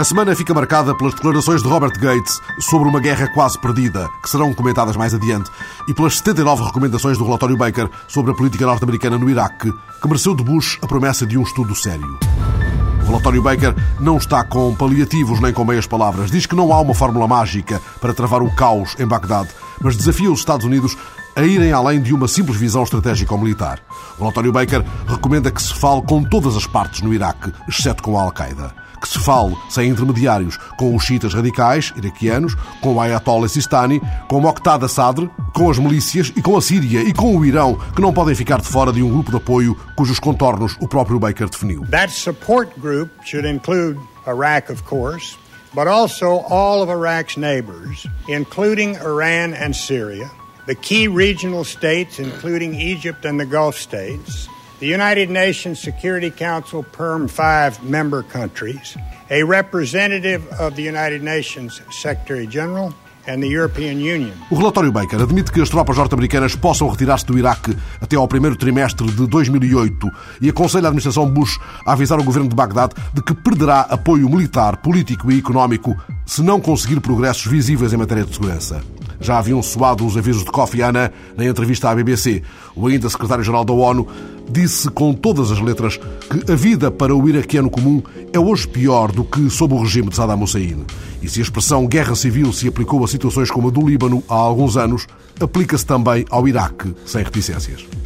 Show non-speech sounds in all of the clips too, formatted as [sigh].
A semana fica marcada pelas declarações de Robert Gates sobre uma guerra quase perdida, que serão comentadas mais adiante, e pelas 79 recomendações do relatório Baker sobre a política norte-americana no Iraque, que mereceu de Bush a promessa de um estudo sério. O relatório Baker não está com paliativos nem com meias palavras. Diz que não há uma fórmula mágica para travar o caos em Bagdade, mas desafia os Estados Unidos a irem além de uma simples visão estratégica ou militar. O relatório Baker recomenda que se fale com todas as partes no Iraque, exceto com a Al-Qaeda que se fale sem intermediários com os xiitas radicais iraquianos, com o Ayatollah Sistani, com o Moqtada Sadr, com as milícias e com a Síria e com o Irão, que não podem ficar de fora de um grupo de apoio cujos contornos o próprio Baker definiu. That support group should include Iraq, of course, but also all of Iraq's neighbors, including Iran and Syria, the key regional states, including Egypt and the Gulf states, the United Nations Security Council PERM 5 member countries, a representative of the United Nations Secretary General, O relatório Baker admite que as tropas norte-americanas possam retirar-se do Iraque até ao primeiro trimestre de 2008 e aconselha a administração Bush a avisar o governo de Bagdade de que perderá apoio militar, político e económico se não conseguir progressos visíveis em matéria de segurança. Já haviam soado os avisos de Kofi Annan na entrevista à BBC. O ainda secretário-geral da ONU disse com todas as letras que a vida para o iraquiano comum é hoje pior do que sob o regime de Saddam Hussein. E se a expressão guerra civil se aplicou a situações como a do Líbano há alguns anos, aplica-se também ao Iraque, sem reticências.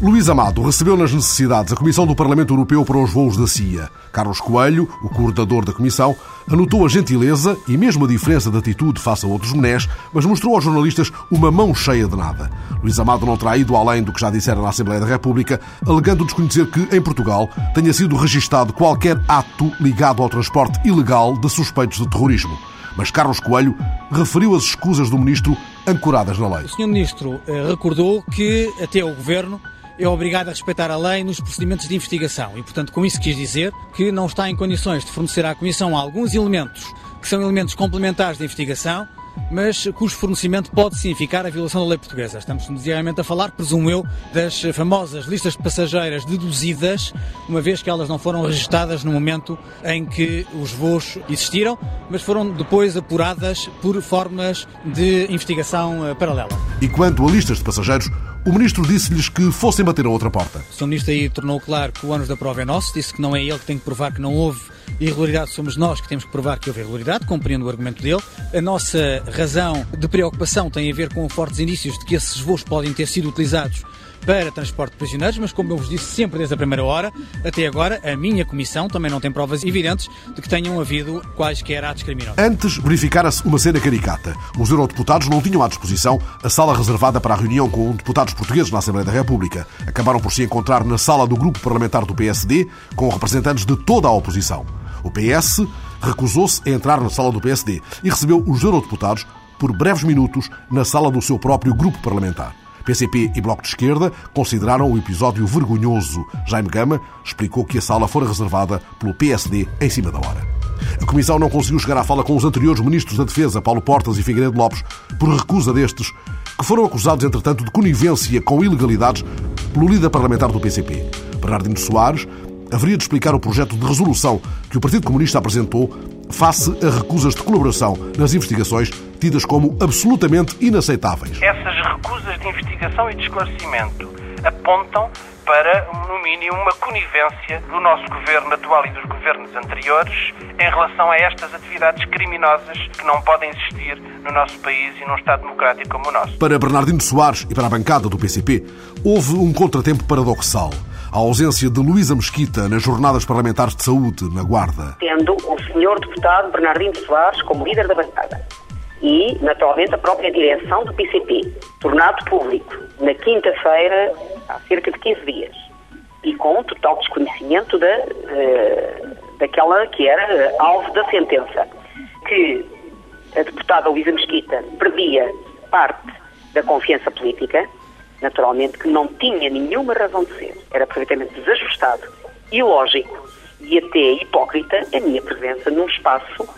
Luís Amado recebeu nas necessidades a Comissão do Parlamento Europeu para os voos da CIA. Carlos Coelho, o coordenador da Comissão, anotou a gentileza e mesmo a diferença de atitude face a outros menés, mas mostrou aos jornalistas uma mão cheia de nada. Luís Amado não terá ido além do que já dissera na Assembleia da República, alegando desconhecer que, em Portugal, tenha sido registado qualquer ato ligado ao transporte ilegal de suspeitos de terrorismo. Mas Carlos Coelho referiu as escusas do ministro ancoradas na lei. O Sr. Ministro eh, recordou que até o Governo é obrigado a respeitar a lei nos procedimentos de investigação e, portanto, com isso quis dizer que não está em condições de fornecer à Comissão alguns elementos que são elementos complementares de investigação mas cujo fornecimento pode significar a violação da lei portuguesa. Estamos demasiadamente a falar, presumo eu, das famosas listas de passageiras deduzidas, uma vez que elas não foram registadas no momento em que os voos existiram, mas foram depois apuradas por formas de investigação eh, paralela. E quanto a listas de passageiros, o ministro disse-lhes que fossem bater a outra porta. O Sr. Ministro aí tornou claro que o ônus da prova é nosso, disse que não é ele que tem que provar que não houve irregularidade, somos nós que temos que provar que houve irregularidade, compreendo o argumento dele. A nossa razão de preocupação tem a ver com fortes indícios de que esses voos podem ter sido utilizados para transporte de prisioneiros, mas como eu vos disse sempre desde a primeira hora, até agora a minha comissão também não tem provas evidentes de que tenham havido quaisquer atos criminosos. Antes verificara-se uma cena caricata. Os eurodeputados não tinham à disposição a sala reservada para a reunião com deputados portugueses na Assembleia da República. Acabaram por se encontrar na sala do grupo parlamentar do PSD com representantes de toda a oposição. O PS recusou-se a entrar na sala do PSD e recebeu os eurodeputados por breves minutos na sala do seu próprio grupo parlamentar. PCP e Bloco de Esquerda consideraram o episódio vergonhoso. Jaime Gama explicou que a sala fora reservada pelo PSD em cima da hora. A Comissão não conseguiu chegar à fala com os anteriores ministros da Defesa, Paulo Portas e Figueiredo Lopes, por recusa destes, que foram acusados, entretanto, de conivência com ilegalidades pelo líder parlamentar do PCP. Bernardino Soares haveria de explicar o projeto de resolução que o Partido Comunista apresentou face a recusas de colaboração nas investigações tidas como absolutamente inaceitáveis. Essas recusas de investigação e de esclarecimento apontam para, no mínimo, uma conivência do nosso governo atual e dos governos anteriores em relação a estas atividades criminosas que não podem existir no nosso país e num Estado democrático como o nosso. Para Bernardino Soares e para a bancada do PCP, houve um contratempo paradoxal a ausência de Luísa Mesquita nas jornadas parlamentares de saúde na Guarda. Tendo o senhor deputado Bernardino Soares como líder da bancada. E, naturalmente, a própria direção do PCP, tornado público na quinta-feira, há cerca de 15 dias, e com total desconhecimento da, uh, daquela que era alvo da sentença, que a deputada Luísa Mesquita perdia parte da confiança política, naturalmente, que não tinha nenhuma razão de ser. Era perfeitamente desajustado, ilógico e até hipócrita a minha presença num espaço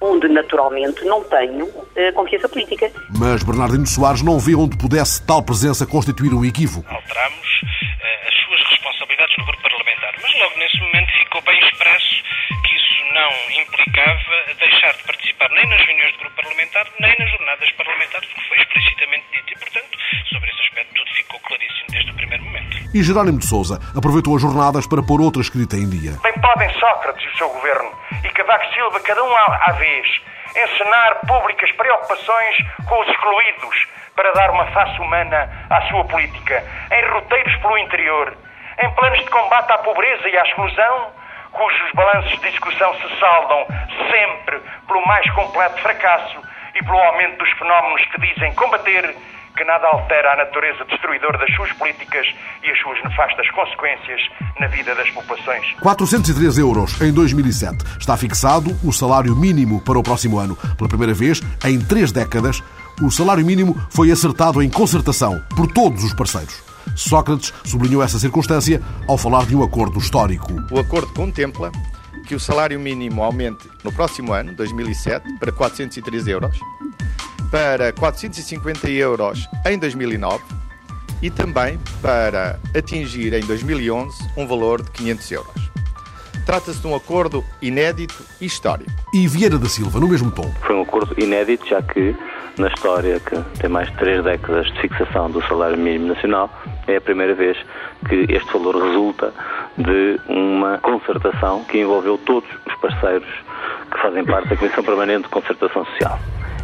onde naturalmente não tenho uh, confiança política. Mas Bernardino Soares não vê onde pudesse tal presença constituir um equívoco. Alteramos uh, as suas responsabilidades no grupo parlamentar, mas logo nesse momento ficou bem expresso que não implicava deixar de participar nem nas reuniões do grupo parlamentar, nem nas jornadas parlamentares, porque foi explicitamente dito. E, portanto, sobre esse aspecto, tudo ficou claríssimo desde o primeiro momento. E Jerónimo de Souza aproveitou as jornadas para pôr outra escrita em dia. Bem podem Sócrates e o seu governo e Cavaco Silva, cada um à vez, encenar públicas preocupações com os excluídos para dar uma face humana à sua política, em roteiros pelo interior, em planos de combate à pobreza e à exclusão, cujos balanços de execução se saldam sempre pelo mais completo fracasso e pelo aumento dos fenómenos que dizem combater, que nada altera a natureza destruidora das suas políticas e as suas nefastas consequências na vida das populações. 403 euros em 2007. Está fixado o salário mínimo para o próximo ano. Pela primeira vez em três décadas, o salário mínimo foi acertado em concertação por todos os parceiros. Sócrates sublinhou essa circunstância ao falar de um acordo histórico. O acordo contempla que o salário mínimo aumente no próximo ano, 2007, para 403 euros, para 450 euros em 2009 e também para atingir em 2011 um valor de 500 euros. Trata-se de um acordo inédito e histórico. E Vieira da Silva, no mesmo tom. Foi um acordo inédito, já que na história que tem mais de três décadas de fixação do salário mínimo nacional, é a primeira vez que este valor resulta de uma concertação que envolveu todos os parceiros que fazem parte da Comissão Permanente de Concertação Social.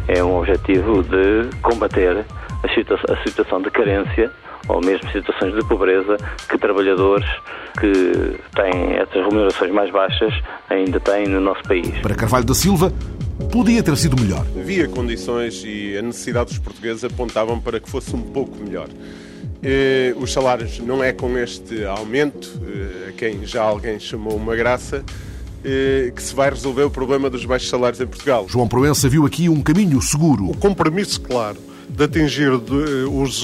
É um objetivo de combater a situação, a situação de carência ou mesmo situações de pobreza que trabalhadores que têm essas remunerações mais baixas ainda têm no nosso país. Para Carvalho da Silva, podia ter sido melhor. Havia condições e a necessidade dos portugueses apontavam para que fosse um pouco melhor. Eh, os salários não é com este aumento, eh, a quem já alguém chamou uma graça, eh, que se vai resolver o problema dos baixos salários em Portugal. João Proença viu aqui um caminho seguro. O compromisso claro de atingir os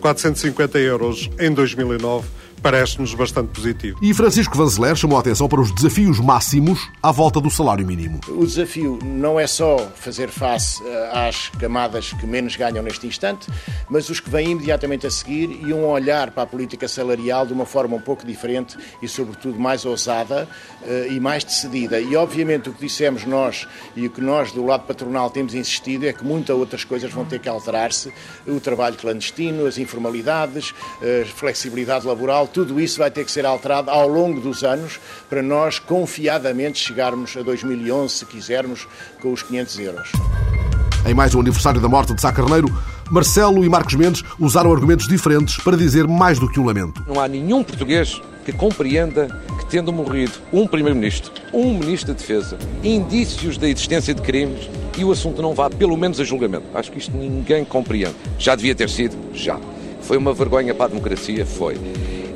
450 euros em 2009 parece-nos bastante positivo. E Francisco Vanzeler chamou a atenção para os desafios máximos à volta do salário mínimo. O desafio não é só fazer face eh, às camadas que menos ganham neste instante, mas os que vêm imediatamente a seguir e um olhar para a política salarial de uma forma um pouco diferente e, sobretudo, mais ousada eh, e mais decidida. E, obviamente, o que dissemos nós e o que nós, do lado patronal, temos insistido é que muitas outras coisas vão ter que alterar-se. O trabalho clandestino, as informalidades, a flexibilidade laboral, tudo isso vai ter que ser alterado ao longo dos anos para nós confiadamente chegarmos a 2011, se quisermos, com os 500 euros. Em mais um aniversário da morte de Sá Carneiro, Marcelo e Marcos Mendes usaram argumentos diferentes para dizer mais do que um lamento. Não há nenhum português que compreenda que, tendo morrido um Primeiro-Ministro, um Ministro da Defesa, indícios da existência de crimes e o assunto não vá pelo menos a julgamento. Acho que isto ninguém compreende. Já devia ter sido? Já. Foi uma vergonha para a democracia? Foi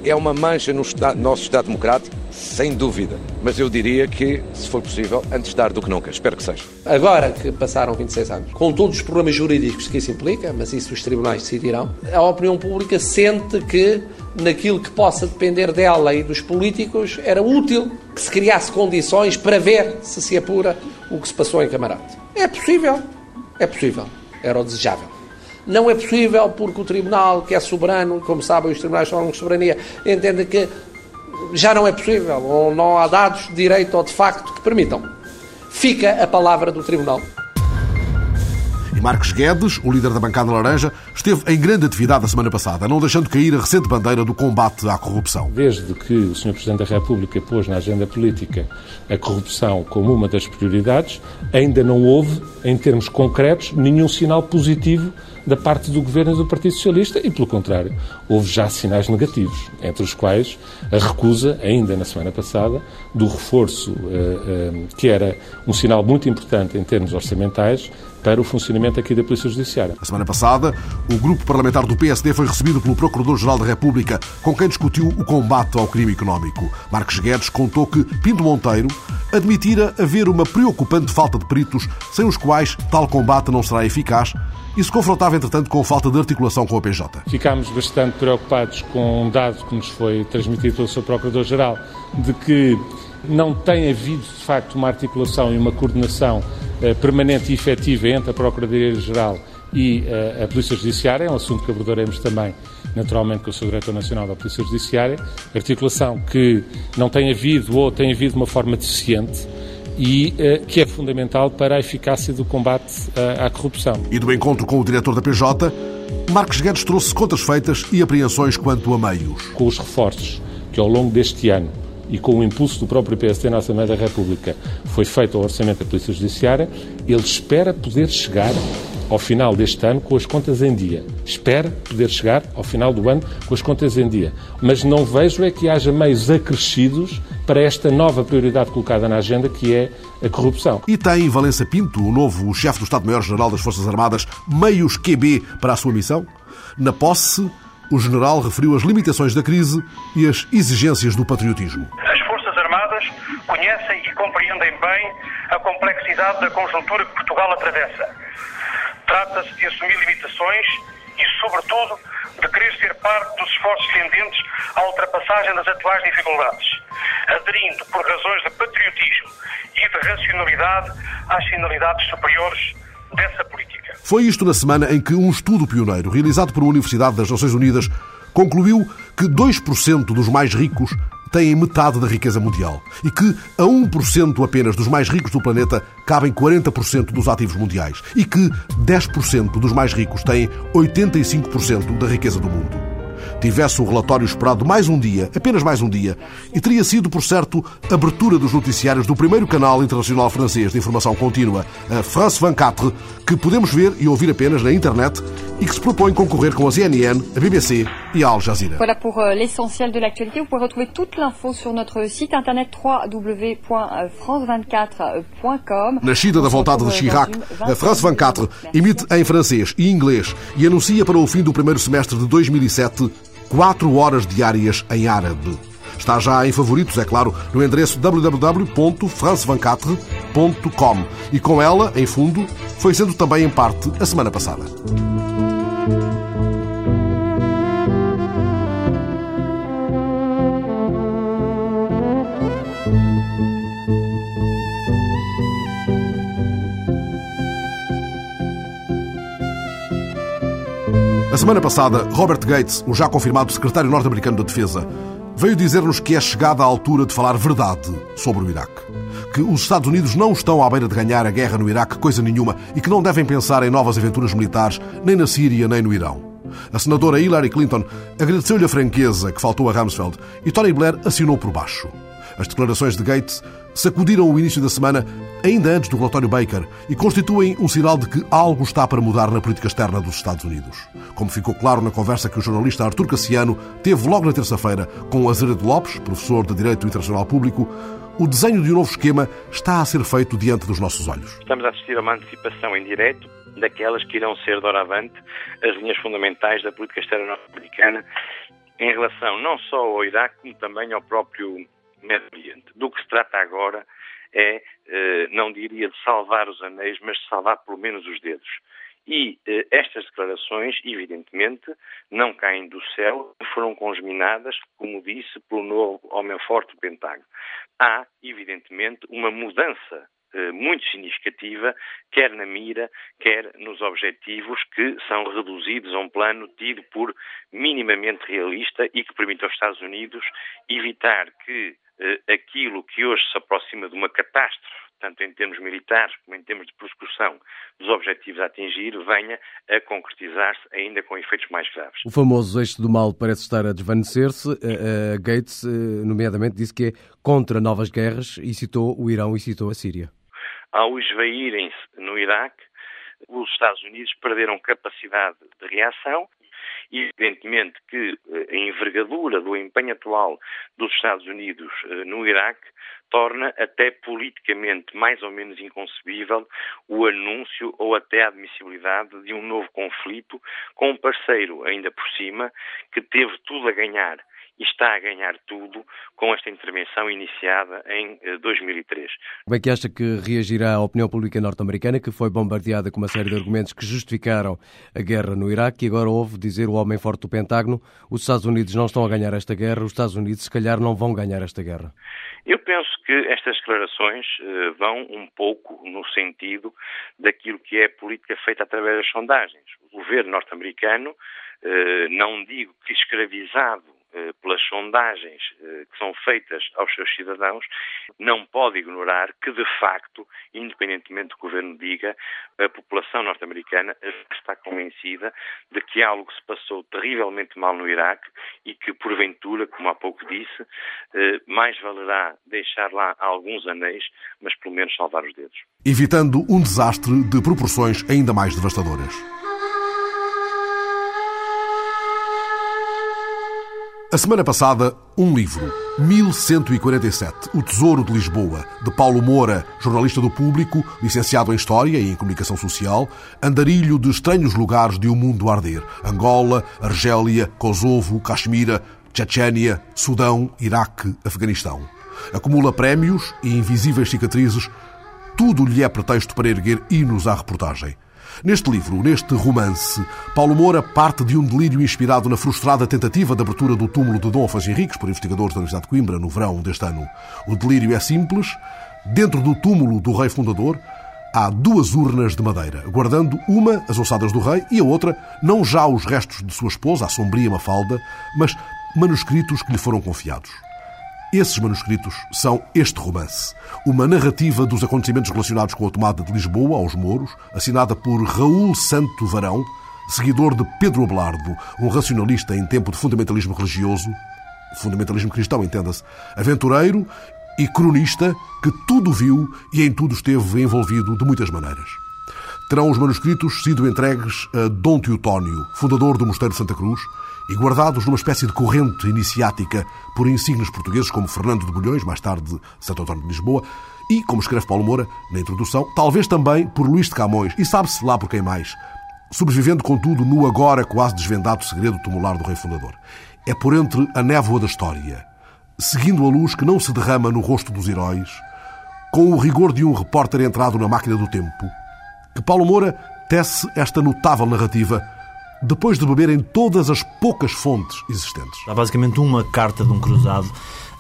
é uma mancha no nosso Estado Democrático, sem dúvida. Mas eu diria que, se for possível, antes tarde do que nunca. Espero que seja. Agora que passaram 26 anos, com todos os problemas jurídicos que isso implica, mas isso os tribunais decidirão, a opinião pública sente que, naquilo que possa depender dela e dos políticos, era útil que se criasse condições para ver se se apura o que se passou em Camarate. É possível. É possível. Era o desejável. Não é possível porque o Tribunal, que é soberano, como sabem, os tribunais são de soberania, entende que já não é possível, ou não há dados de direito ou de facto que permitam. Fica a palavra do Tribunal. E Marcos Guedes, o líder da bancada laranja, esteve em grande atividade a semana passada, não deixando cair a recente bandeira do combate à corrupção. Desde que o Sr. Presidente da República pôs na agenda política a corrupção como uma das prioridades, ainda não houve, em termos concretos, nenhum sinal positivo da parte do Governo e do Partido Socialista e, pelo contrário, houve já sinais negativos, entre os quais a recusa, ainda na semana passada, do reforço, eh, eh, que era um sinal muito importante em termos orçamentais, para o funcionamento aqui da Polícia Judiciária. A semana passada, o grupo parlamentar do PSD foi recebido pelo Procurador-Geral da República, com quem discutiu o combate ao crime económico. Marcos Guedes contou que Pinto Monteiro admitira haver uma preocupante falta de peritos, sem os quais tal combate não será eficaz e se confrontava, entretanto, com falta de articulação com a PJ. Ficámos bastante preocupados com um dado que nos foi transmitido pelo Sr. Procurador-Geral de que não tem havido, de facto, uma articulação e uma coordenação eh, permanente e efetiva entre a Procuradoria-Geral e eh, a Polícia Judiciária, é um assunto que abordaremos também, naturalmente, com o Sr. Diretor Nacional da Polícia Judiciária, articulação que não tem havido ou tem havido de uma forma deficiente e uh, que é fundamental para a eficácia do combate uh, à corrupção. E do encontro com o diretor da PJ, Marcos Guedes trouxe contas feitas e apreensões quanto a meios. Com os reforços que ao longo deste ano e com o impulso do próprio PSD na Assembleia da República foi feito ao Orçamento da Polícia Judiciária, ele espera poder chegar ao final deste ano com as contas em dia. Espera poder chegar ao final do ano com as contas em dia. Mas não vejo é que haja meios acrescidos para esta nova prioridade colocada na agenda, que é a corrupção. E tem Valença Pinto, o novo chefe do Estado-Maior-General das Forças Armadas, meios QB para a sua missão? Na posse, o general referiu as limitações da crise e as exigências do patriotismo. As Forças Armadas conhecem e compreendem bem a complexidade da conjuntura que Portugal atravessa Trata-se de assumir limitações e, sobretudo, de querer ser parte dos esforços tendentes à ultrapassagem das atuais dificuldades, aderindo por razões de patriotismo e de racionalidade às finalidades superiores dessa política. Foi isto na semana em que um estudo pioneiro, realizado por uma Universidade das Nações Unidas, concluiu que 2% dos mais ricos têm metade da riqueza mundial e que a 1% apenas dos mais ricos do planeta cabem 40% dos ativos mundiais e que 10% dos mais ricos têm 85% da riqueza do mundo tivesse o relatório esperado mais um dia, apenas mais um dia, e teria sido, por certo, abertura dos noticiários do primeiro canal internacional francês de informação contínua, a France 24, que podemos ver e ouvir apenas na internet e que se propõe concorrer com a CNN, a BBC e a Al Jazeera. Voilà pour euh, l'essentiel de l'actualité. Vous pouvez retrouver toute l'info sur notre site internet www.france24.com. Nascida da vontade de Chirac, a France 24 emite em francês e inglês e anuncia para o fim do primeiro semestre de 2007 4 horas diárias em árabe. Está já em favoritos, é claro, no endereço www.france24.com e com ela, em fundo, foi sendo também em parte a semana passada. A semana passada, Robert Gates, o já confirmado secretário norte-americano da Defesa, veio dizer-nos que é chegada a altura de falar verdade sobre o Iraque. Que os Estados Unidos não estão à beira de ganhar a guerra no Iraque, coisa nenhuma, e que não devem pensar em novas aventuras militares, nem na Síria, nem no Irão. A senadora Hillary Clinton agradeceu-lhe a franqueza que faltou a Rumsfeld e Tony Blair assinou por baixo. As declarações de Gates sacudiram o início da semana ainda antes do relatório Baker e constituem um sinal de que algo está para mudar na política externa dos Estados Unidos. Como ficou claro na conversa que o jornalista Artur Cassiano teve logo na terça-feira com Azeredo Lopes, professor de Direito Internacional Público, o desenho de um novo esquema está a ser feito diante dos nossos olhos. Estamos a assistir a uma antecipação em direto daquelas que irão ser, doravante, as linhas fundamentais da política externa norte-americana em relação não só ao Iraque, como também ao próprio Médio Oriente. Do que se trata agora é, eh, não diria de salvar os anéis, mas de salvar pelo menos os dedos. E eh, estas declarações, evidentemente, não caem do céu, foram congeminadas, como disse, pelo novo homem forte do Pentágono. Há, evidentemente, uma mudança eh, muito significativa, quer na mira, quer nos objetivos que são reduzidos a um plano tido por minimamente realista e que permite aos Estados Unidos evitar que aquilo que hoje se aproxima de uma catástrofe, tanto em termos militares como em termos de persecução dos objetivos a atingir, venha a concretizar-se ainda com efeitos mais graves. O famoso eixo do mal parece estar a desvanecer-se. Uh, uh, Gates, uh, nomeadamente, disse que é contra novas guerras e citou o Irão e citou a Síria ao esvaírem-se no Iraque, os Estados Unidos perderam capacidade de reação. Evidentemente que eh, a envergadura do empenho atual dos Estados Unidos eh, no Iraque torna até politicamente mais ou menos inconcebível o anúncio ou até a admissibilidade de um novo conflito com um parceiro, ainda por cima, que teve tudo a ganhar e está a ganhar tudo com esta intervenção iniciada em 2003. Eh, Como é que acha que reagirá a opinião pública norte-americana, que foi bombardeada com uma série de argumentos que justificaram a guerra no Iraque e agora ouve dizer o homem forte do Pentágono, os Estados Unidos não estão a ganhar esta guerra, os Estados Unidos se calhar não vão ganhar esta guerra? Eu penso que estas declarações uh, vão um pouco no sentido daquilo que é a política feita através das sondagens. O governo norte-americano, uh, não digo que escravizado eh, pelas sondagens eh, que são feitas aos seus cidadãos, não pode ignorar que, de facto, independentemente do que o governo diga, a população norte-americana está convencida de que algo se passou terrivelmente mal no Iraque e que, porventura, como há pouco disse, eh, mais valerá deixar lá alguns anéis, mas pelo menos salvar os dedos. Evitando um desastre de proporções ainda mais devastadoras. A semana passada, um livro, 1147, O Tesouro de Lisboa, de Paulo Moura, jornalista do Público, licenciado em História e em Comunicação Social, andarilho de estranhos lugares de um mundo arder. Angola, Argélia, Kosovo, Caxemira, Chechênia, Sudão, Iraque, Afeganistão. Acumula prémios e invisíveis cicatrizes. Tudo lhe é pretexto para erguer hinos à reportagem. Neste livro, neste romance, Paulo Moura parte de um delírio inspirado na frustrada tentativa de abertura do túmulo de Dom Afonso Henriques por investigadores da Universidade de Coimbra no verão deste ano. O delírio é simples. Dentro do túmulo do rei fundador, há duas urnas de madeira, guardando uma as ossadas do rei e a outra não já os restos de sua esposa, a sombria Mafalda, mas manuscritos que lhe foram confiados. Esses manuscritos são este romance, uma narrativa dos acontecimentos relacionados com a tomada de Lisboa aos Mouros, assinada por Raul Santo Varão, seguidor de Pedro Abelardo, um racionalista em tempo de fundamentalismo religioso, fundamentalismo cristão, entenda-se, aventureiro e cronista que tudo viu e em tudo esteve envolvido de muitas maneiras. Terão os manuscritos sido entregues a Dom Teotónio, fundador do Mosteiro de Santa Cruz, e guardados numa espécie de corrente iniciática por insígnios portugueses como Fernando de Bulhões, mais tarde Santo António de Lisboa, e, como escreve Paulo Moura na introdução, talvez também por Luís de Camões, e sabe-se lá por quem mais, sobrevivendo, contudo, no agora quase desvendado segredo tumular do rei fundador. É por entre a névoa da história, seguindo a luz que não se derrama no rosto dos heróis, com o rigor de um repórter entrado na máquina do tempo, que Paulo Moura tece esta notável narrativa depois de beber em todas as poucas fontes existentes. Há basicamente uma carta de um cruzado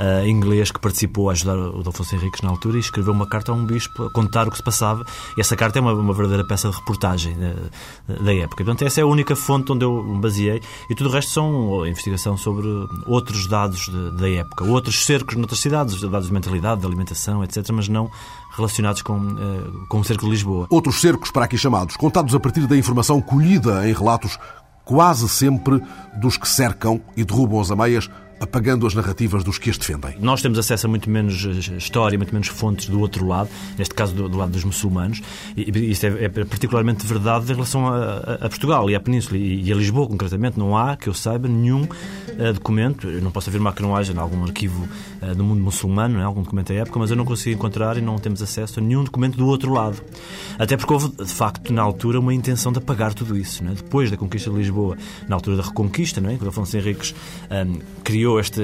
uh, inglês que participou a ajudar o Afonso Henriques na altura e escreveu uma carta a um bispo a contar o que se passava. E essa carta é uma, uma verdadeira peça de reportagem uh, da época. Portanto, essa é a única fonte onde eu me baseei e tudo o resto são investigação sobre outros dados de, da época, outros cercos noutras cidades, dados de mentalidade, de alimentação, etc., mas não relacionados com, uh, com o cerco de Lisboa. Outros cercos, para aqui chamados, contados a partir da informação colhida em relatos quase sempre dos que cercam e derrubam as ameias apagando as narrativas dos que as defendem. Nós temos acesso a muito menos eh, história, muito menos fontes do outro lado, neste caso do, do lado dos muçulmanos, e isso é, é particularmente verdade em relação a, a, Portugal e à Península e, e, a Lisboa, concretamente. Não há, que eu saiba, nenhum uh, documento, eu não posso afirmar que não haja em algum arquivo uh, do mundo muçulmano, né, algum documento da época, mas eu não consigo encontrar e não temos acesso a nenhum documento do outro lado. Até porque houve, de facto, na altura, uma intenção de apagar tudo isso. Né? Depois da conquista de Lisboa, na altura da Reconquista, né, quando Afonso Henriques um, criou criou este,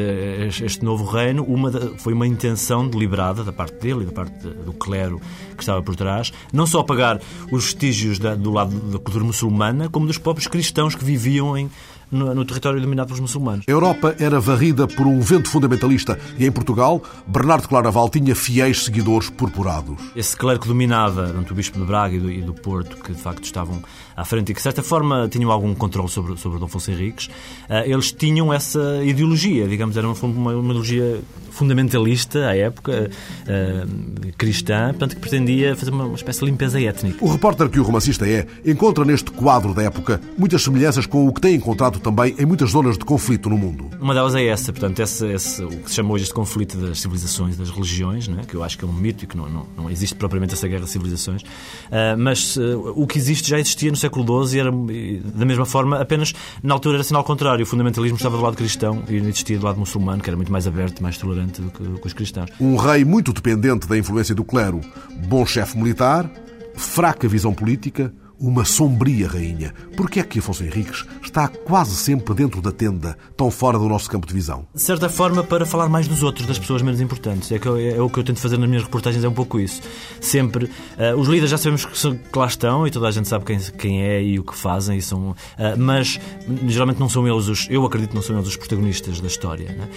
este novo reino, uma foi uma intenção deliberada da parte dele e da parte do clero que estava por trás, não só apagar os vestígios da, do lado da cultura muçulmana, como dos próprios cristãos que viviam em, no, no, território dominado pelos muçulmanos. A Europa era varrida por um vento fundamentalista e em Portugal, Bernardo Claraval tinha fiéis seguidores purpurados. Esse clero que dominava, tanto o Bispo de Braga e do, e do, Porto, que de facto estavam à frente e que de certa forma tinham algum controle sobre, sobre Dom Afonso Henriques, uh, eles tinham essa ideologia, digamos, era uma, uma, uma ideologia fundamentalista à época, uh, cristã, portanto que pretendia fazer uma, uma espécie de limpeza étnica. O repórter que o romancista é encontra neste quadro da época muitas semelhanças com o que tem encontrado também em muitas zonas de conflito no mundo. Uma delas é essa, portanto, esse, esse, o que se chama hoje este conflito das civilizações, das religiões, né? que eu acho que é um mito e que não, não, não existe propriamente essa guerra de civilizações, uh, mas uh, o que existe já existia no século XII e era, da mesma forma, apenas na altura era sinal contrário. O fundamentalismo estava do lado cristão e existia do lado muçulmano, que era muito mais aberto, mais tolerante do que, do que os cristãos. Um rei muito dependente da influência do clero, bom chefe militar, fraca visão política, uma sombria rainha. Por que é que Afonso Henriques está quase sempre dentro da tenda, tão fora do nosso campo de visão? De certa forma, para falar mais dos outros, das pessoas menos importantes. É, que eu, é o que eu tento fazer nas minhas reportagens, é um pouco isso. Sempre. Uh, os líderes já sabemos que, são, que, lá estão e toda a gente sabe quem, quem é e o que fazem, e são, uh, mas geralmente não são eles os. Eu acredito que não são eles os protagonistas da história. Né?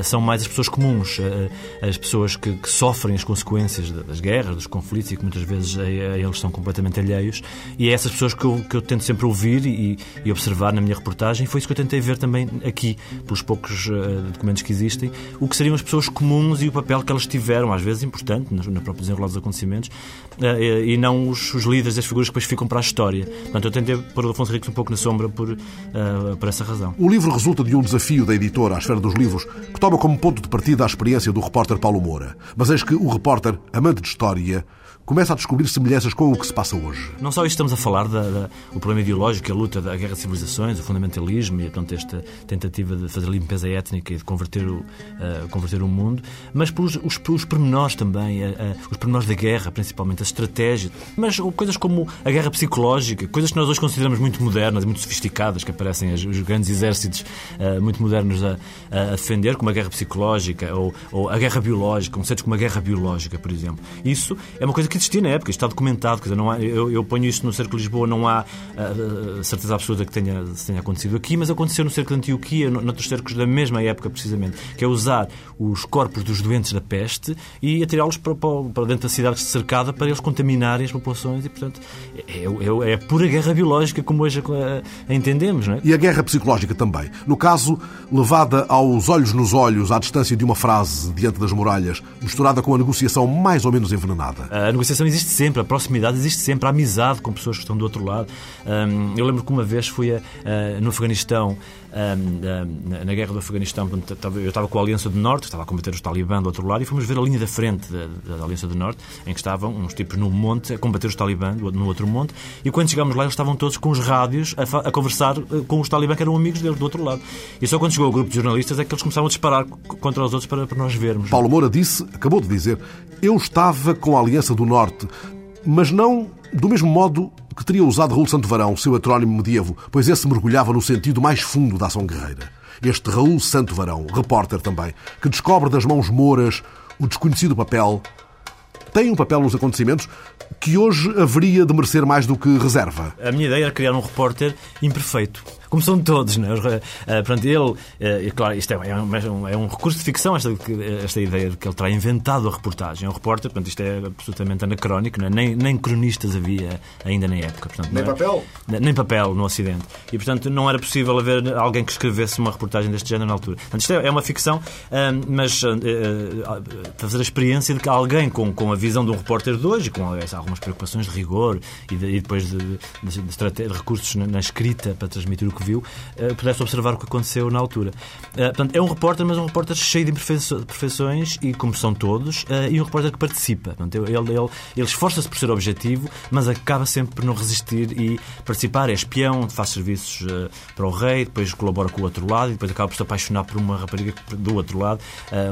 Uh, são mais as pessoas comuns, as pessoas que, que, sofrem as consequências das guerras, dos conflitos e que muitas vezes a, a eles são completamente alheios e é essas pessoas que eu, que eu tento sempre ouvir e, e, observar na minha reportagem. Foi isso que eu tentei ver também aqui, pelos poucos uh, documentos que existem, o que seriam as pessoas comuns e o papel que elas tiveram, às vezes importante, na, na própria desenrolar dos acontecimentos, uh, e não os, os, líderes, as figuras que depois ficam para a história. Portanto, eu tentei pôr o Afonso Henriques um pouco na sombra por, uh, por essa razão. O livro resulta de um desafio da editora à esfera dos livros, que toma como ponto de partida a experiência do repórter Paulo Moura. Mas eis que o repórter, amante de história, começa a descobrir semelhanças com o que se passa hoje. Não só estamos a falar do problema ideológico, a luta da guerra de civilizações, o fundamentalismo e portanto, esta tentativa de fazer limpeza étnica e de converter o, uh, converter o mundo, mas pelos os, os pormenores também, uh, uh, os pormenores da guerra, principalmente a estratégia, mas coisas como a guerra psicológica, coisas que nós hoje consideramos muito modernas e muito sofisticadas, que aparecem os, os grandes exércitos muito modernos a, a, defender, como a guerra psicológica ou, ou a guerra biológica, conceitos como a guerra biológica, por exemplo. Isso é uma coisa que que existia na época, está documentado. Quer dizer, não há, eu, eu ponho isso no Cerco de Lisboa, não há uh, certeza absoluta que tenha, tenha acontecido aqui, mas aconteceu no Cerco de Antioquia, no, noutros cercos da mesma época, precisamente, que é usar os corpos dos doentes da peste e atirá-los para, para, dentro da cidade cercada para eles contaminarem as populações e, portanto, é, é, é pura guerra biológica como hoje a, a entendemos, não é? E a guerra psicológica também. No caso, levada aos olhos nos olhos, à distância de uma frase diante das muralhas, misturada com a negociação mais ou menos envenenada. A negociação existe sempre, a proximidade existe sempre, a amizade com pessoas que estão do outro lado. eu lembro que uma vez fui a, no Afeganistão, na guerra do Afeganistão, eu estava com a Aliança do Norte, estava a combater os talibã do outro lado, e fomos ver a linha da frente da, da Aliança do Norte, em que estavam uns tipos no monte a combater os talibã no outro monte, e quando chegámos lá, eles estavam todos com os rádios a, a conversar eh, com os talibã que eram amigos deles do outro lado. E só quando chegou o grupo de jornalistas é que eles começaram a disparar contra os outros para, para nós vermos. Paulo Moura disse, acabou de dizer, eu estava com a Aliança do Norte, mas não do mesmo modo que teria usado Raul Santo Varão, seu heterónimo medievo, pois esse mergulhava no sentido mais fundo da ação guerreira. Este Raul Santo Varão, repórter também, que descobre das mãos mouras o desconhecido papel, tem um papel nos acontecimentos que hoje haveria de merecer mais do que reserva. A minha ideia era criar um repórter imperfeito como são todos, não é? Uh, pronto, ele, uh, claro, isto é, é, um, é um recurso de ficção, esta, esta ideia de que ele terá inventado a reportagem. É um repórter, portanto, isto é absolutamente anacrónico, é? nem, nem cronistas havia ainda na época. Portanto, nem papel? Nem papel no Ocidente. E, portanto, não era possível haver alguém que escrevesse uma reportagem deste género na altura. Portanto, isto é, é uma ficção, uh, mas fazer a experiência de que alguém com, com a visão de um repórter de hoje, com algumas preocupações de rigor e, de, e depois de, de, de, de recursos na, na escrita para transmitir o que viu, uh, pudesse observar o que aconteceu na altura. Uh, portanto, é um repórter, mas um repórter cheio de imperfeições, e como são todos, uh, e um repórter que participa. Portanto, ele, ele, ele esforça-se por ser objetivo, mas acaba sempre por não resistir e participar. É espião, faz serviços para o rei, depois colabora com o outro lado, e depois acaba por se apaixonar por uma rapariga do outro lado,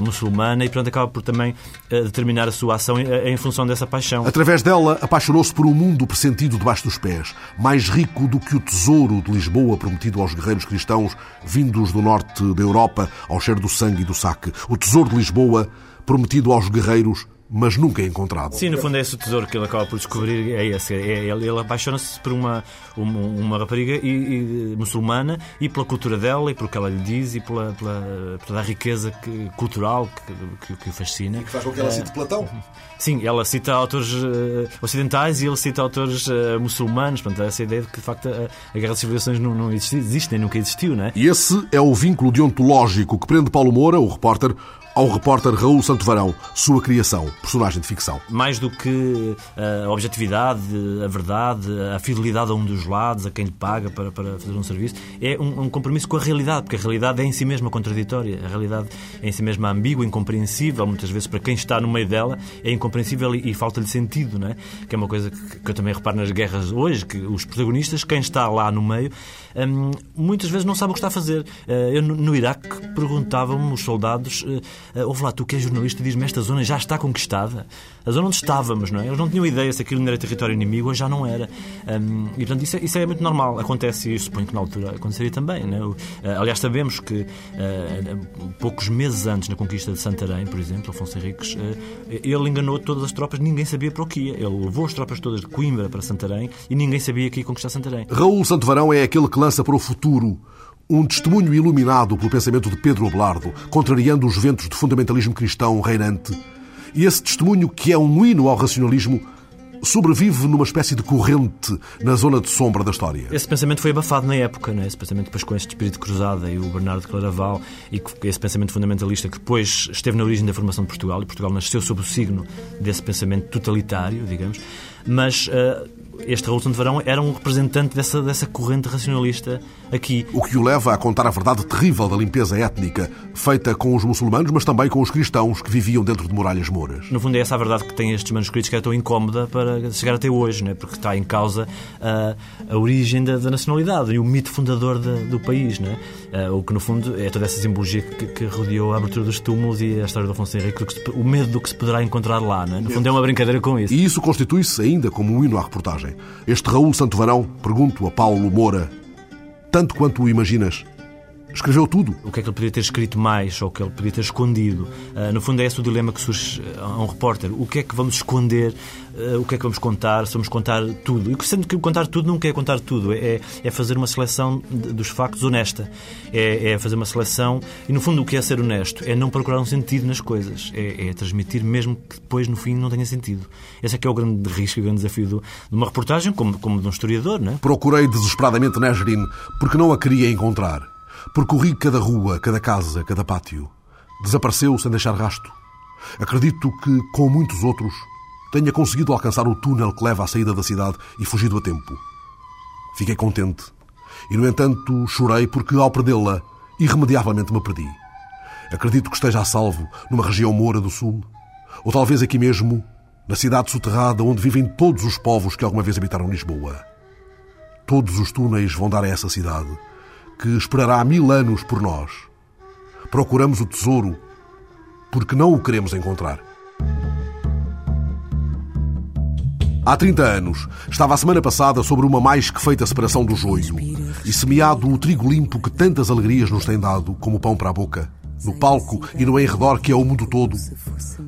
muçulmana, e portanto acaba por também determinar a sua ação em, função dessa paixão. Através dela, apaixonou-se por um mundo pressentido debaixo dos pés, mais rico do que o tesouro de Lisboa prometido aos guerreiros cristãos vindos do norte da Europa ao cheiro do sangue e do saque. O tesouro de Lisboa prometido aos guerreiros mas nunca encontrado. Sim, no fundo é esse o tesouro que ele acaba por descobrir, é esse. É, ele, ele apaixona-se por uma, uma, uma rapariga e, e, muçulmana e pela cultura dela e pelo que ela lhe diz e pela, pela, pela riqueza que, cultural que, que, que, o fascina. E que faz com que ela cite Platão. [laughs] Sim, ela cita autores uh, ocidentais e ele cita autores uh, muçulmanos. Portanto, essa ideia de que, de facto, a, a Guerra das Civilizações não, não existe, existe, nem nunca existiu, não é? E esse é o vínculo deontológico que prende Paulo Moura, o repórter, ao repórter Raul Santovarão, sua criação, personagem de ficção. Mais do que eh, a objetividade, a verdade, a fidelidade a um dos lados, a quem lhe paga para, para fazer um serviço, é um, um compromisso com a realidade, porque a realidade é em si mesma contraditória, a realidade é em si mesma ambígua, incompreensível, muitas vezes para quem está no meio dela é incompreensível e, e falta-lhe sentido, não é? que é uma coisa que, que, eu também reparo nas guerras hoje, que os protagonistas, quem está lá no meio, hum, muitas vezes não sabe o que está a fazer. Uh, eu no, Iraque perguntavam-me os soldados uh, Uh, ouve lá, tu que és jornalista, diz-me esta zona já está conquistada. A zona onde estávamos, não é? Eles não tinham ideia se aquilo não era território inimigo ou já não era. Um, e portanto isso é, isso é, muito normal. Acontece e suponho que na altura aconteceria também. Não é? Uh, aliás, sabemos que uh, poucos meses antes da conquista de Santarém, por exemplo, Afonso Henriques, ele enganou todas as tropas, ninguém sabia para o que ia. Ele levou as tropas todas de Coimbra para Santarém e ninguém sabia que ia conquistar Santarém. Raul Santovarão é aquele que lança para o futuro um testemunho iluminado pelo pensamento de Pedro Abelardo, contrariando os ventos de fundamentalismo cristão reinante. E esse testemunho, que é um hino ao racionalismo, sobrevive numa espécie de corrente na zona de sombra da história. Esse pensamento foi abafado na época, né? esse pensamento depois com este espírito cruzada e o Bernardo Claraval e esse pensamento fundamentalista que depois esteve na origem da formação de Portugal e Portugal nasceu sob o signo desse pensamento totalitário, digamos, mas uh, este Raul Santo Varão era um representante dessa, dessa corrente racionalista aqui. O que o leva a contar a verdade terrível da limpeza étnica, feita com os muçulmanos, mas também com os cristãos que viviam dentro de muralhas mouras. No fundo, é essa a verdade que tem estes manuscritos que é tão incómoda para chegar até hoje, né? porque está em causa a, a origem da, da, nacionalidade e o mito fundador de, do país. Né? Uh, o que, no fundo, é toda essa simbologia que, que, rodeou a abertura dos túmulos e a história do Afonso Henrique, o medo do que se poderá encontrar lá. Né? No fundo, é uma brincadeira com isso. E isso constitui-se ainda como um hino à reportagem. Este Raul Santo Varão, pergunto a Paulo Moura, tanto quanto o imaginas. Escreveu tudo. O que é que ele podia ter escrito mais ou o que ele podia ter escondido? Uh, no fundo, é esse o dilema que surge a um repórter. O que é que vamos esconder? Uh, o que é que vamos contar? Se vamos contar tudo. E sendo que contar tudo nunca é contar tudo. É, é fazer uma seleção de, dos factos honesta. É, é, fazer uma seleção. E no fundo, o que é ser honesto? É não procurar um sentido nas coisas. É, é transmitir mesmo que depois, no fim, não tenha sentido. Esse é que é o grande risco e o grande desafio do, de uma reportagem, como, como de um historiador, não é? Procurei desesperadamente Nesrin porque não a queria encontrar. Percorri cada rua, cada casa, cada pátio. Desapareceu sem deixar rasto. Acredito que, com muitos outros, tenha conseguido alcançar o túnel que leva à saída da cidade e fugido a tempo. Fiquei contente. E, no entanto, chorei porque, ao perdê-la, irremediavelmente me perdi. Acredito que esteja a salvo numa região moura do sul, ou talvez aqui mesmo, na cidade soterrada onde vivem todos os povos que alguma vez habitaram Lisboa. Todos os túneis vão dar a essa cidade que esperará mil anos por nós. Procuramos o tesouro porque não o queremos encontrar. Há 30 anos, estava a semana passada sobre uma mais que feita separação do joio e semeado o trigo limpo que tantas alegrias nos tem dado, como pão para a boca. No palco e no enredor que é o mundo todo,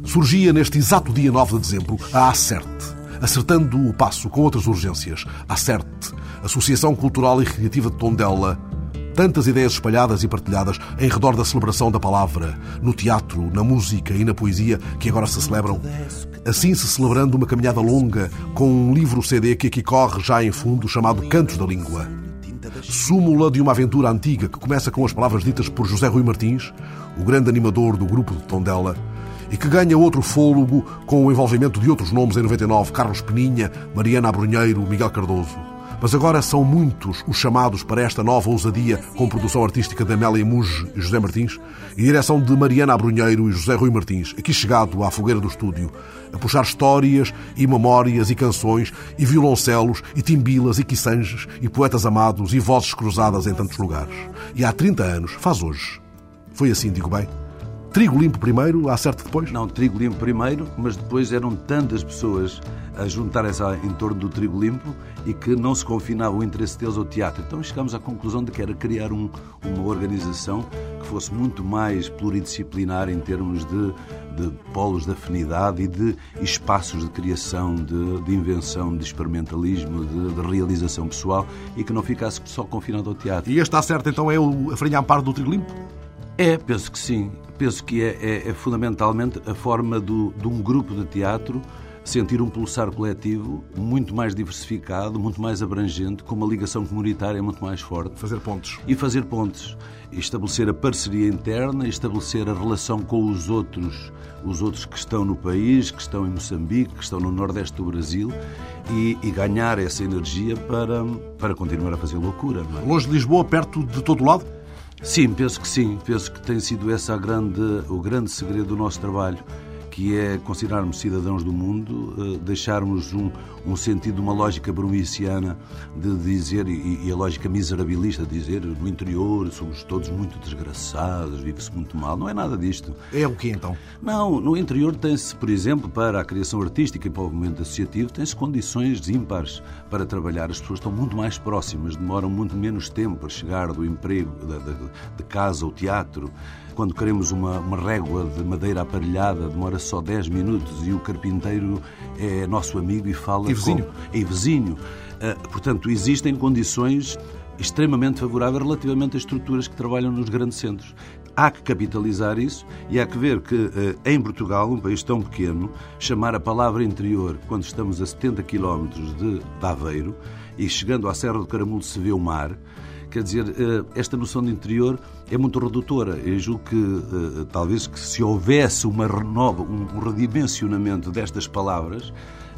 surgia neste exato dia 9 de dezembro a Acerte, acertando o passo com outras urgências. Acerte, Associação Cultural e Recreativa de Tondela, tantas ideias espalhadas e partilhadas em redor da celebração da palavra, no teatro, na música e na poesia que agora se celebram. Assim se celebrando uma caminhada longa com um livro CD que aqui corre já em fundo chamado Cantos da Língua. Súmula de uma aventura antiga que começa com as palavras ditas por José Rui Martins, o grande animador do grupo de Tondela, e que ganha outro fôlego com o envolvimento de outros nomes em 99, Carlos Peninha, Mariana Abrunheiro, Miguel Cardoso. Mas agora são muitos os chamados para esta nova ousadia com produção artística de Amélia Muge e José Martins e direção de Mariana Abrunheiro e José Rui Martins, aqui chegado à fogueira do estúdio, a puxar histórias e memórias e canções e violoncelos e timbilas e quiçanges e poetas amados e vozes cruzadas em tantos lugares. E há 30 anos, faz hoje. Foi assim, digo bem? Trigo limpo primeiro, acerto depois? Não, trigo limpo primeiro, mas depois eram tantas pessoas a juntarem-se em torno do trigo limpo e que não se confinava o interesse deles ao teatro. Então chegamos à conclusão de que era criar um, uma organização que fosse muito mais pluridisciplinar em termos de, de polos de afinidade e de espaços de criação, de, de invenção, de experimentalismo, de, de, realização pessoal e que não ficasse só confinado ao teatro. E este está certo, então, é o, a farinha amparo do trigo limpo? É, penso que sim. Penso que é, é, é fundamentalmente a forma do, de um grupo de teatro sentir um pulsar coletivo muito mais diversificado, muito mais abrangente, com uma ligação comunitária muito mais forte. Fazer pontos. E fazer pontos. Estabelecer a parceria interna, estabelecer a relação com os outros, os outros que estão no país, que estão em Moçambique, que estão no Nordeste do Brasil e, e ganhar essa energia para, para continuar a fazer loucura. É? Longe de Lisboa, perto de todo o lado? Sim, penso que sim. Penso que tem sido esse a grande, o grande segredo do nosso trabalho que é considerarmos cidadãos do mundo, eh, deixarmos um, um sentido, uma lógica brumiciana de dizer, e, e, a lógica miserabilista de dizer, no interior somos todos muito desgraçados, vive-se muito mal. Não é nada disto. É o que então? Não, no interior tem-se, por exemplo, para a criação artística e para o movimento associativo, tem-se condições ímpares para trabalhar. As pessoas estão muito mais próximas, demoram muito menos tempo a chegar do emprego, de, de casa ao teatro quando queremos uma, uma régua de madeira aparelhada, demora só 10 minutos e o carpinteiro é nosso amigo e fala. E vizinho. Com, é vizinho. Uh, portanto, existem condições extremamente favoráveis relativamente às estruturas que trabalham nos grandes centros. há que capitalizar isso e há que ver que eh, em Portugal, um país tão pequeno, chamar a palavra interior quando estamos a 70 km de Aveiro e chegando à Serra do Caramulo se vê o mar, quer dizer, eh, esta noção de interior é muito redutora. Eu julgo que talvez que se houvesse uma renova, um redimensionamento destas palavras,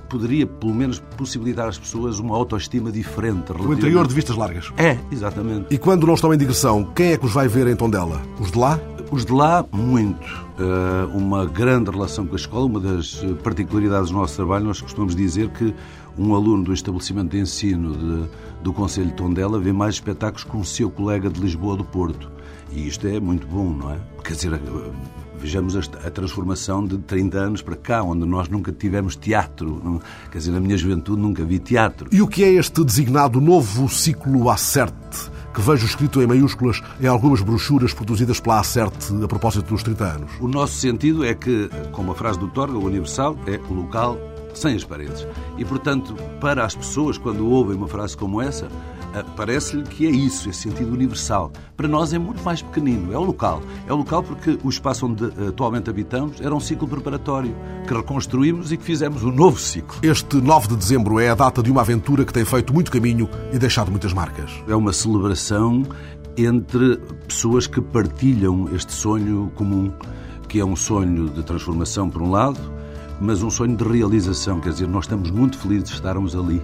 poderia, pelo menos, possibilitar às pessoas uma autoestima diferente. O interior de vistas largas. É, exatamente. E quando não estão em digressão, quem é que os vai ver em Tondela? Os de lá? Os de lá, muito. Uh, uma grande relação com a escola. Uma das particularidades do nosso trabalho, nós costumamos dizer que um aluno do estabelecimento de ensino de, do Conselho de Tondela vê mais espetáculos que o seu colega de Lisboa do Porto. E isto é muito bom, não é? Quer dizer, Vejamos a transformação de 30 anos para cá, onde nós nunca tivemos teatro. Quer dizer, na minha juventude nunca vi teatro. E o que é este designado novo ciclo Acerte? que vejo escrito em maiúsculas em algumas brochuras produzidas pela Acerte a propósito dos 30 anos. O nosso sentido é que, como a frase do Torga, o universal é o local sem as paredes. E, portanto, para as pessoas, quando ouvem uma frase como essa, parece-lhe que é isso, esse sentido universal. Para nós é muito mais pequenino, é o local. É o local porque o espaço onde ah, atualmente habitamos era um ciclo preparatório que reconstruímos e que fizemos um novo ciclo. Este 9 de dezembro é a data de uma aventura que tem feito muito caminho e deixado muitas marcas. É uma celebração entre pessoas que partilham este sonho comum, que é um sonho de transformação por um lado, mas um sonho de realização. Quer dizer, nós estamos muito felizes de estarmos ali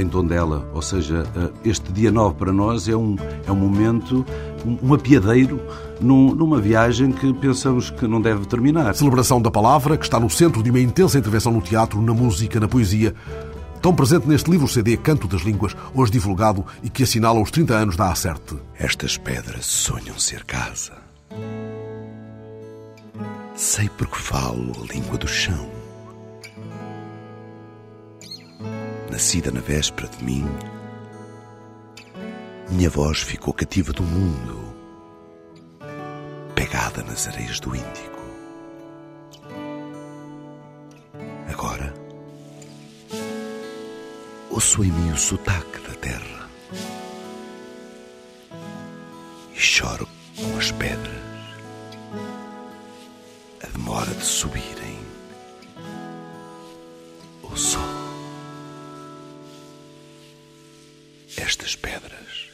em Tondela. Ou seja, eh, este dia 9 para nós é um, é um momento, um, apiadeiro numa viagem que pensamos que não deve terminar. Celebração da palavra, que está no centro de uma intensa intervenção no teatro, na música, na poesia. Tão presente neste livro CD Canto das Línguas, hoje divulgado e que assinala os 30 anos da Acerte. Estas pedras sonham ser casa. Sei porque falo a língua do chão nascida na véspera de mim, minha voz ficou cativa do mundo, pegada nas areias do Índico. Agora, ouço em mim o sotaque da terra e choro com as pedras, a demora de subirem o sol. Estas pedras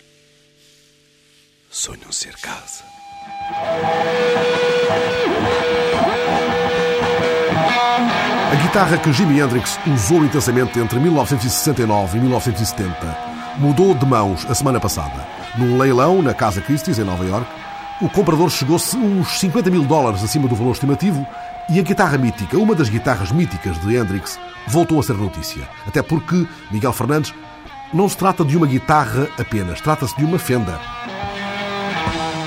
sonham ser casa. A guitarra que Jimi Hendrix usou intensamente entre 1969 e 1970 mudou de mãos a semana passada. Num leilão na Casa Christie's, em Nova York, o comprador chegou-se uns 50 mil dólares acima do valor estimativo e a guitarra mítica, uma das guitarras míticas de Hendrix, voltou a ser notícia. Até porque Miguel Fernandes não se trata de uma guitarra apenas, trata-se de uma Fender.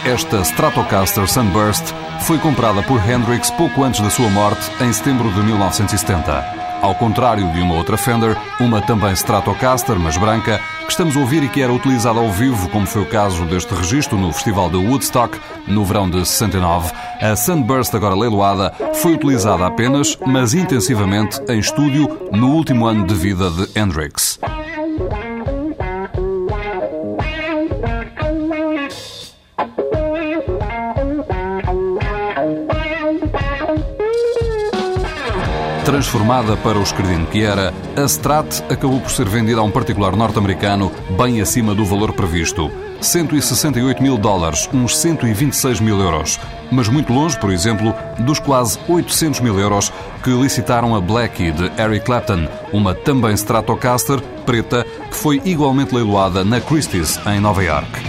Esta Stratocaster Sunburst foi comprada por Hendrix pouco antes da sua morte, em setembro de 1970. Ao contrário de uma outra Fender, uma também Stratocaster, mas branca, que estamos a ouvir e que era utilizada ao vivo, como foi o caso deste registro no Festival de Woodstock, no verão de 69, a Sunburst, agora leiloada, foi utilizada apenas, mas intensivamente, em estúdio no último ano de vida de Hendrix. Transformada para o escredino que era, a Strat acabou por ser vendida a um particular norte-americano bem acima do valor previsto. 168 mil dólares, uns 126 mil euros. Mas muito longe, por exemplo, dos quase 800 mil euros que licitaram a Blackie de Eric Clapton, uma também Stratocaster preta que foi igualmente leiloada na Christie's, em Nova York.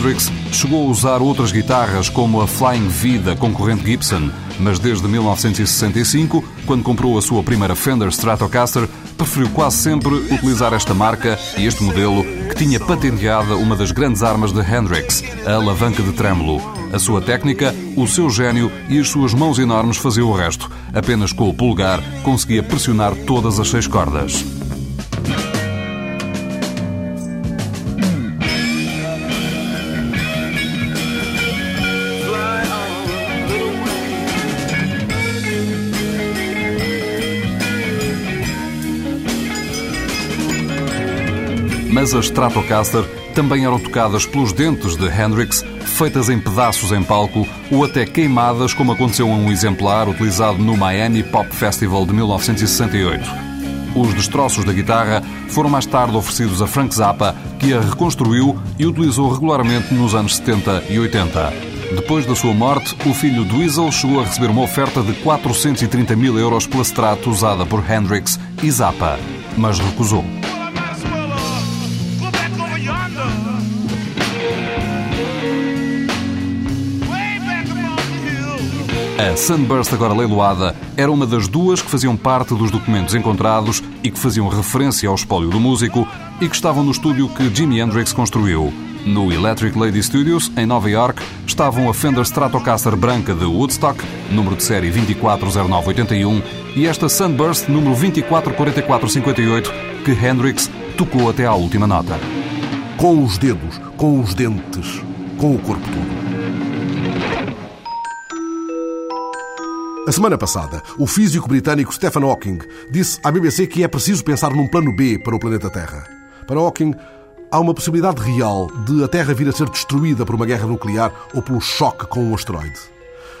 Hendrix chegou a usar outras guitarras como a Flying V da concorrente Gibson, mas desde 1965, quando comprou a sua primeira Fender Stratocaster, preferiu quase sempre utilizar esta marca e este modelo que tinha patenteada uma das grandes armas de Hendrix, a alavanca de trêmulo. A sua técnica, o seu gênio e as suas mãos enormes faziam o resto. Apenas com o polegar conseguia pressionar todas as seis cordas. Mas as Stratocaster também eram tocadas pelos dentes de Hendrix, feitas em pedaços em palco ou até queimadas, como aconteceu em um exemplar utilizado no Miami Pop Festival de 1968. Os destroços da guitarra foram mais tarde oferecidos a Frank Zappa, que a reconstruiu e utilizou regularmente nos anos 70 e 80. Depois da sua morte, o filho Dweezil chegou a receber uma oferta de 430 mil euros pela Strat usada por Hendrix e Zappa, mas recusou. A Sunburst, agora leiloada, era uma das duas que faziam parte dos documentos encontrados e que faziam referência ao espólio do músico e que estavam no estúdio que Jimi Hendrix construiu. No Electric Lady Studios, em Nova York, estavam a Fender Stratocaster branca de Woodstock, número de série 240981, e esta Sunburst, número 244458, que Hendrix tocou até à última nota. Com os dedos, com os dentes, com o corpo todo. A semana passada, o físico britânico Stephen Hawking disse à BBC que é preciso pensar num plano B para o planeta Terra. Para Hawking, há uma possibilidade real de a Terra vir a ser destruída por uma guerra nuclear ou pelo choque com um asteroide.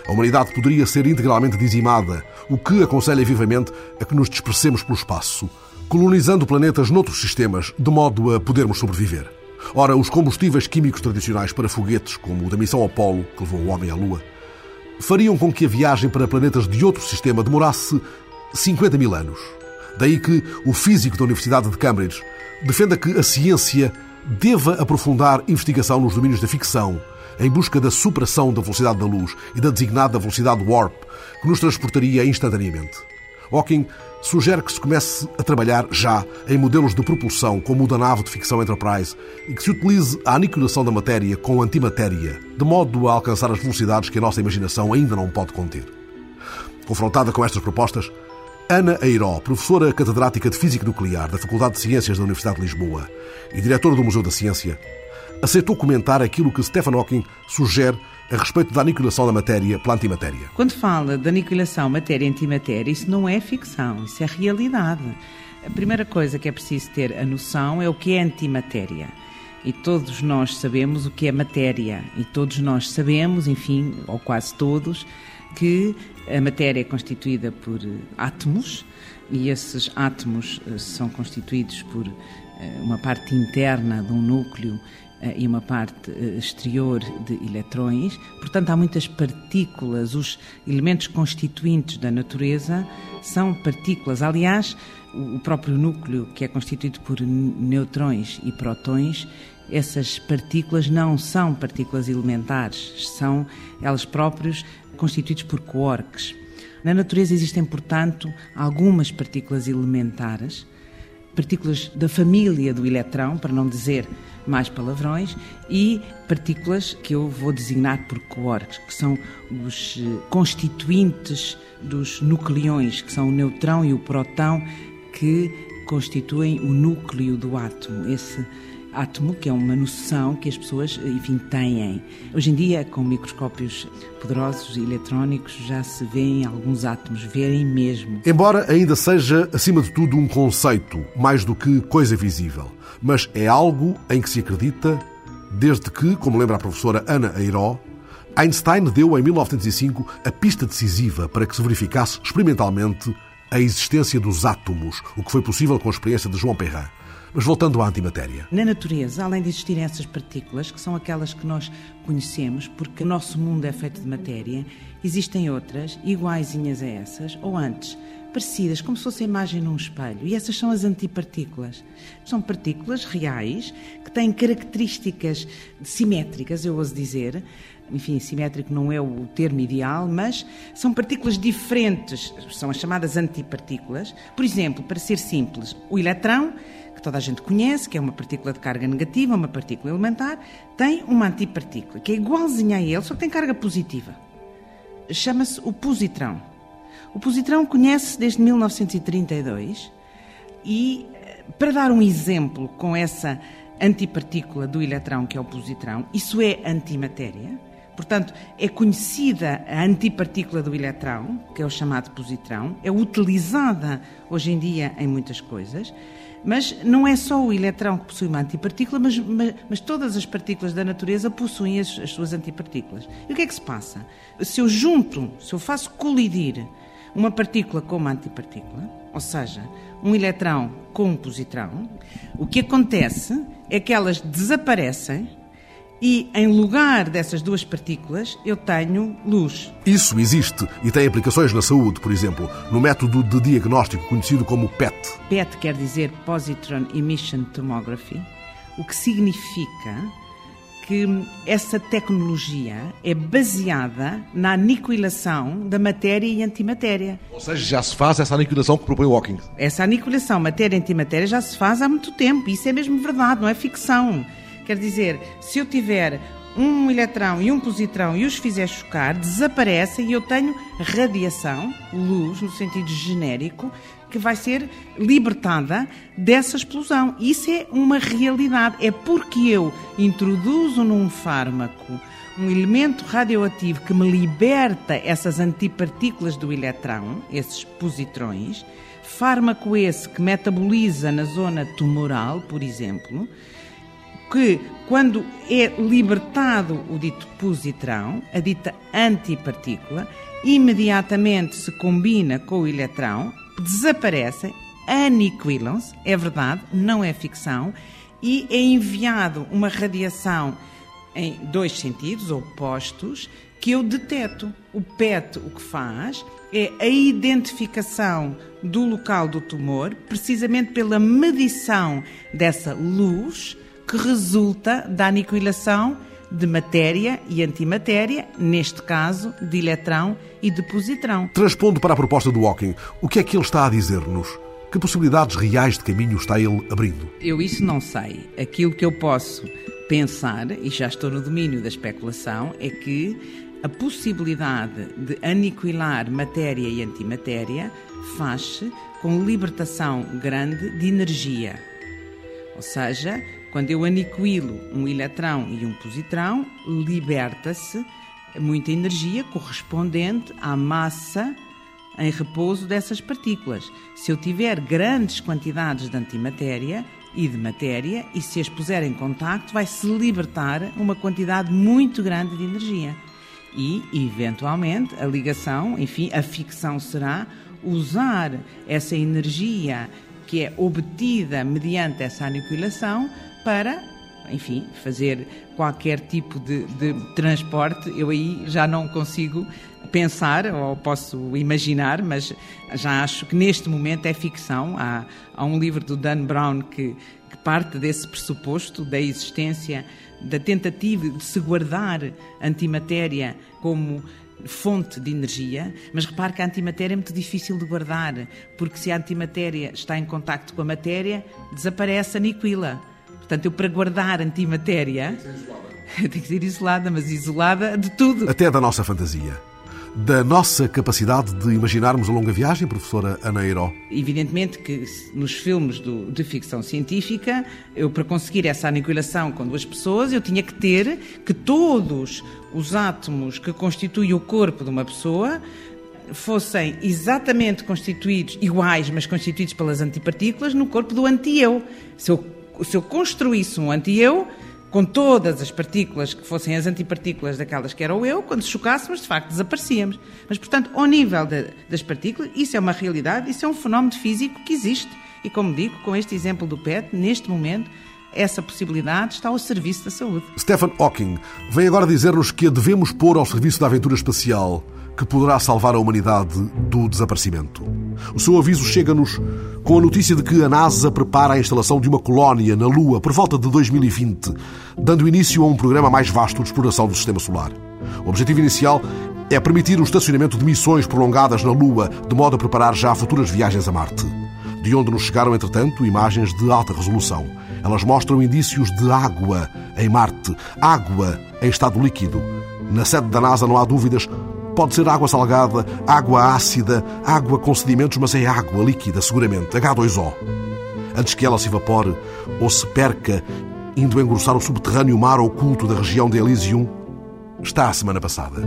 A humanidade poderia ser integralmente dizimada, o que aconselha vivamente a que nos dispersemos pelo espaço, colonizando planetas noutros sistemas, de modo a podermos sobreviver. Ora, os combustíveis químicos tradicionais para foguetes, como o da missão Apollo, que levou o homem à Lua, fariam com que a viagem para planetas de outro sistema demorasse 50 mil anos. Daí que o físico da Universidade de Cambridge defenda que a ciência deva aprofundar investigação nos domínios da ficção, em busca da superação da velocidade da luz e da designada velocidade warp, que nos transportaria instantaneamente. Hawking sugere que se comece a trabalhar já em modelos de propulsão como o da nave de ficção Enterprise e que se utilize a aniquilação da matéria com antimatéria, de modo a alcançar as velocidades que a nossa imaginação ainda não pode conter. Confrontada com estas propostas, Ana Eiró, professora catedrática de Física Nuclear da Faculdade de Ciências da Universidade de Lisboa e diretora do Museu da Ciência, aceitou comentar aquilo que Stephen Hawking sugere a respeito da aniquilação da matéria pela antimatéria. Quando fala de aniquilação matéria-antimatéria, isso não é ficção, isso é realidade. A primeira coisa que é preciso ter a noção é o que é antimatéria. E todos nós sabemos o que é matéria. E todos nós sabemos, enfim, ou quase todos, que a matéria é constituída por átomos e esses átomos eh, são constituídos por eh, uma parte interna de um núcleo eh, e uma parte eh, exterior de eletrões. Portanto, há muitas partículas. Os elementos constituintes da natureza são partículas. Aliás, o próprio núcleo, que é constituído por neutrões e protões, essas partículas não são partículas elementares, são elas próprias constituídas por quarks. Na natureza existem, portanto, algumas partículas elementares partículas da família do eletrão, para não dizer mais palavrões, e partículas que eu vou designar por quarks, que são os eh, constituintes dos nucleões, que são o neutrão e o próton, que constituem o núcleo do átomo. Esse átomo, que é uma noção que as pessoas, enfim, têm. Hoje em dia, com microscópios poderosos e eletrónicos, já se vêem alguns átomos, verem mesmo. Embora ainda seja, acima de tudo, um conceito, mais do que coisa visível, mas é algo em que se acredita desde que, como lembra a professora Ana Eiró, Einstein deu em 1905 a pista decisiva para que se verificasse experimentalmente a existência dos átomos, o que foi possível com a experiência de João Perrin. Mas voltando à antimatéria. Na natureza, além de existirem essas partículas, que são aquelas que nós conhecemos, porque o nosso mundo é feito de matéria, existem outras, iguaizinhas a essas, ou antes, parecidas, como se fosse a imagem num espelho. E essas são as antipartículas. São partículas reais que têm características simétricas, eu ouso dizer. Enfim, simétrico não é o termo ideal, mas são partículas diferentes, são as chamadas antipartículas. Por exemplo, para ser simples, o eletrão que toda a gente conhece, que é uma partícula de carga negativa, uma partícula elementar, tem uma antipartícula, que é igualzinha a ele, só que tem carga positiva. Chama-se o positrão. O positrão conhece-se desde 1932 e, eh, para dar um exemplo com essa antipartícula do eletrão, que é o positrão, isso é antimatéria. Portanto, é conhecida a antipartícula do eletrão, que é o chamado positrão, é utilizada hoje em dia em muitas coisas. Mas não é só o eletrão que possui uma antipartícula, mas, mas, mas todas as partículas da natureza possuem as, as, suas antipartículas. E o que é que se passa? Se eu junto, se eu faço colidir uma partícula com uma antipartícula, ou seja, um eletrão com um positrão, o que acontece é que elas desaparecem e em lugar dessas duas partículas eu tenho luz. Isso existe e tem aplicações na saúde, por exemplo, no método de diagnóstico conhecido como PET. PET quer dizer Positron Emission Tomography, o que significa que essa tecnologia é baseada na aniquilação da matéria e antimatéria. Ou seja, já se faz essa aniquilação que propõe Hawking. Essa aniquilação matéria-antimatéria já se faz há muito tempo. Isso é mesmo verdade, não é ficção. Quer dizer, se eu tiver um eletrão e um positrão e os fizer chocar, desaparecem e eu tenho radiação, luz, no sentido genérico, que vai ser libertada dessa explosão. Isso é uma realidade. É porque eu introduzo num fármaco um elemento radioativo que me liberta essas antipartículas do eletrão, esses positrões, fármaco esse que metaboliza na zona tumoral, por exemplo, que, quando é libertado o dito positrão, a dita antipartícula, imediatamente se combina com o eletrão, desaparecem, aniquilam-se, é verdade, não é ficção, e é enviado uma radiação em dois sentidos opostos que eu deteto. O PET o que faz é a identificação do local do tumor, precisamente pela medição dessa luz que resulta da aniquilação de matéria e antimatéria, neste caso de eletrão e de positrão. Transpondo para a proposta do Hawking, o que é que ele está a dizer-nos? Que possibilidades reais de caminho está ele abrindo? Eu isso não sei. Aquilo que eu posso pensar, e já estou no domínio da especulação, é que a possibilidade de aniquilar matéria e antimatéria faz-se com libertação grande de energia. Ou seja, quando eu aniquilo um eletrão e um positrão, liberta-se muita energia correspondente à massa em repouso dessas partículas. Se eu tiver grandes quantidades de antimatéria e de matéria e se as puser em contacto, vai-se libertar uma quantidade muito grande de energia. E, eventualmente, a ligação, enfim, a ficção será usar essa energia que é obtida mediante essa aniquilação para, enfim, fazer qualquer tipo de, de transporte. Eu aí já não consigo pensar ou posso imaginar, mas já acho que neste momento é ficção. Há, há um livro do Dan Brown que, que parte desse pressuposto da existência, da tentativa de se guardar antimatéria como fonte de energia, mas repare que a antimatéria é muito difícil de guardar, porque se a antimatéria está em contacto com a matéria, desaparece, aniquila. Portanto, eu para guardar antimatéria. [laughs] Tem que ser isolada, mas isolada de tudo. Até da nossa fantasia. Da nossa capacidade de imaginarmos a longa viagem, professora Ana Heiró? Evidentemente que nos filmes do, de ficção científica, eu para conseguir essa aniquilação com duas pessoas, eu tinha que ter que todos os átomos que constituem o corpo de uma pessoa fossem exatamente constituídos, iguais, mas constituídos pelas antipartículas, no corpo do anti-eu. Se eu se eu construísse um anti-eu, com todas as partículas que fossem as antipartículas daquelas que era o eu, quando chocássemos, de facto, desaparecíamos. Mas, portanto, ao nível de, das partículas, isso é uma realidade, isso é um fenómeno físico que existe. E, como digo, com este exemplo do PET, neste momento, essa possibilidade está ao serviço da saúde. Stephen Hawking vem agora dizer-nos que a devemos pôr ao serviço da aventura espacial que poderá salvar a humanidade do desaparecimento. O seu aviso chega-nos com a notícia de que a NASA prepara a instalação de uma colónia na Lua por volta de 2020, dando início a um programa mais vasto de exploração do sistema solar. O objetivo inicial é permitir o estacionamento de missões prolongadas na Lua, de modo a preparar já futuras viagens a Marte. De onde nos chegaram, entretanto, imagens de alta resolução. Elas mostram indícios de água em Marte, água em estado líquido. Na sede da NASA não há dúvidas Pode ser água salgada, água ácida, água com sedimentos, mas é água líquida, seguramente, H2O. Antes que ela se evapore ou se perca, indo engrossar o subterrâneo mar oculto da região de Elysium, está a semana passada.